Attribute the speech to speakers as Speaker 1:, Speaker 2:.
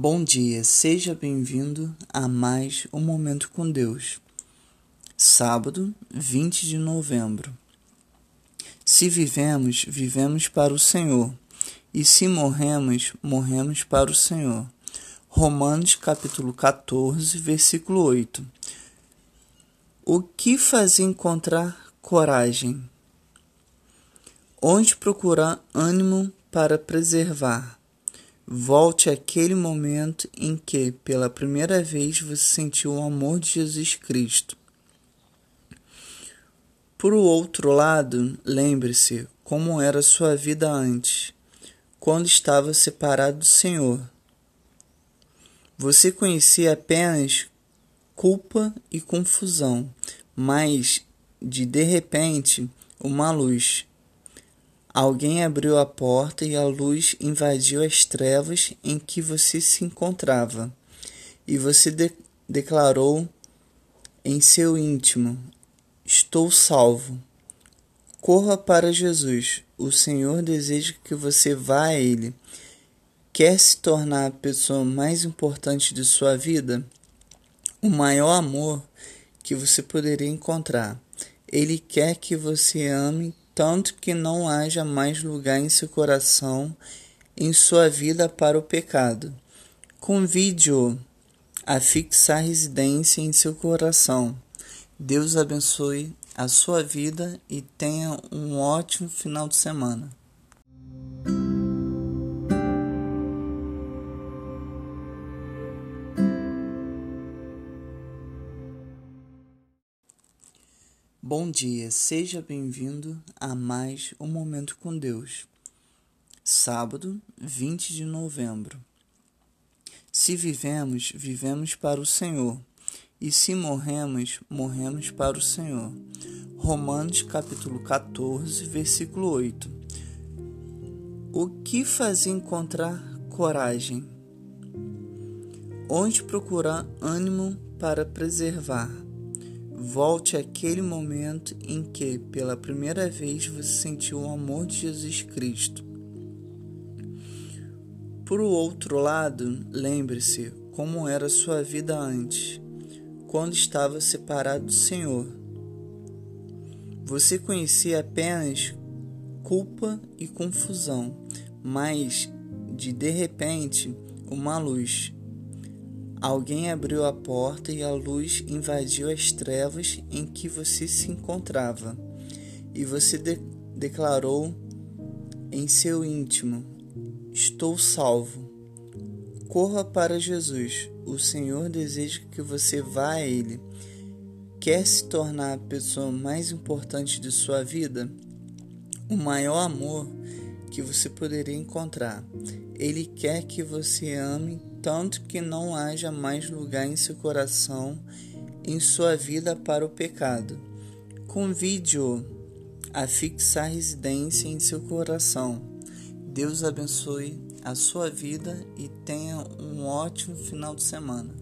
Speaker 1: Bom dia, seja bem-vindo a mais um Momento com Deus. Sábado, 20 de novembro. Se vivemos, vivemos para o Senhor, e se morremos, morremos para o Senhor. Romanos capítulo 14, versículo 8. O que fazer encontrar coragem? Onde procurar ânimo para preservar? Volte àquele momento em que, pela primeira vez, você sentiu o amor de Jesus Cristo. Por outro lado, lembre-se como era sua vida antes, quando estava separado do Senhor. Você conhecia apenas culpa e confusão, mas de de repente uma luz Alguém abriu a porta e a luz invadiu as trevas em que você se encontrava. E você de declarou em seu íntimo: Estou salvo. Corra para Jesus. O Senhor deseja que você vá a Ele. Quer se tornar a pessoa mais importante de sua vida? O maior amor que você poderia encontrar. Ele quer que você ame tanto que não haja mais lugar em seu coração, em sua vida para o pecado. Convide-o a fixar residência em seu coração. Deus abençoe a sua vida e tenha um ótimo final de semana. Bom dia, seja bem-vindo a mais um Momento com Deus. Sábado, 20 de novembro. Se vivemos, vivemos para o Senhor, e se morremos, morremos para o Senhor. Romanos capítulo 14, versículo 8. O que fazer encontrar coragem? Onde procurar ânimo para preservar? Volte àquele momento em que, pela primeira vez, você sentiu o amor de Jesus Cristo. Por outro lado, lembre-se como era sua vida antes, quando estava separado do Senhor. Você conhecia apenas culpa e confusão, mas de de repente uma luz Alguém abriu a porta e a luz invadiu as trevas em que você se encontrava. E você de declarou em seu íntimo: Estou salvo. Corra para Jesus. O Senhor deseja que você vá a Ele. Quer se tornar a pessoa mais importante de sua vida? O maior amor que você poderia encontrar. Ele quer que você ame tanto que não haja mais lugar em seu coração, em sua vida para o pecado. Convide-o a fixar residência em seu coração. Deus abençoe a sua vida e tenha um ótimo final de semana.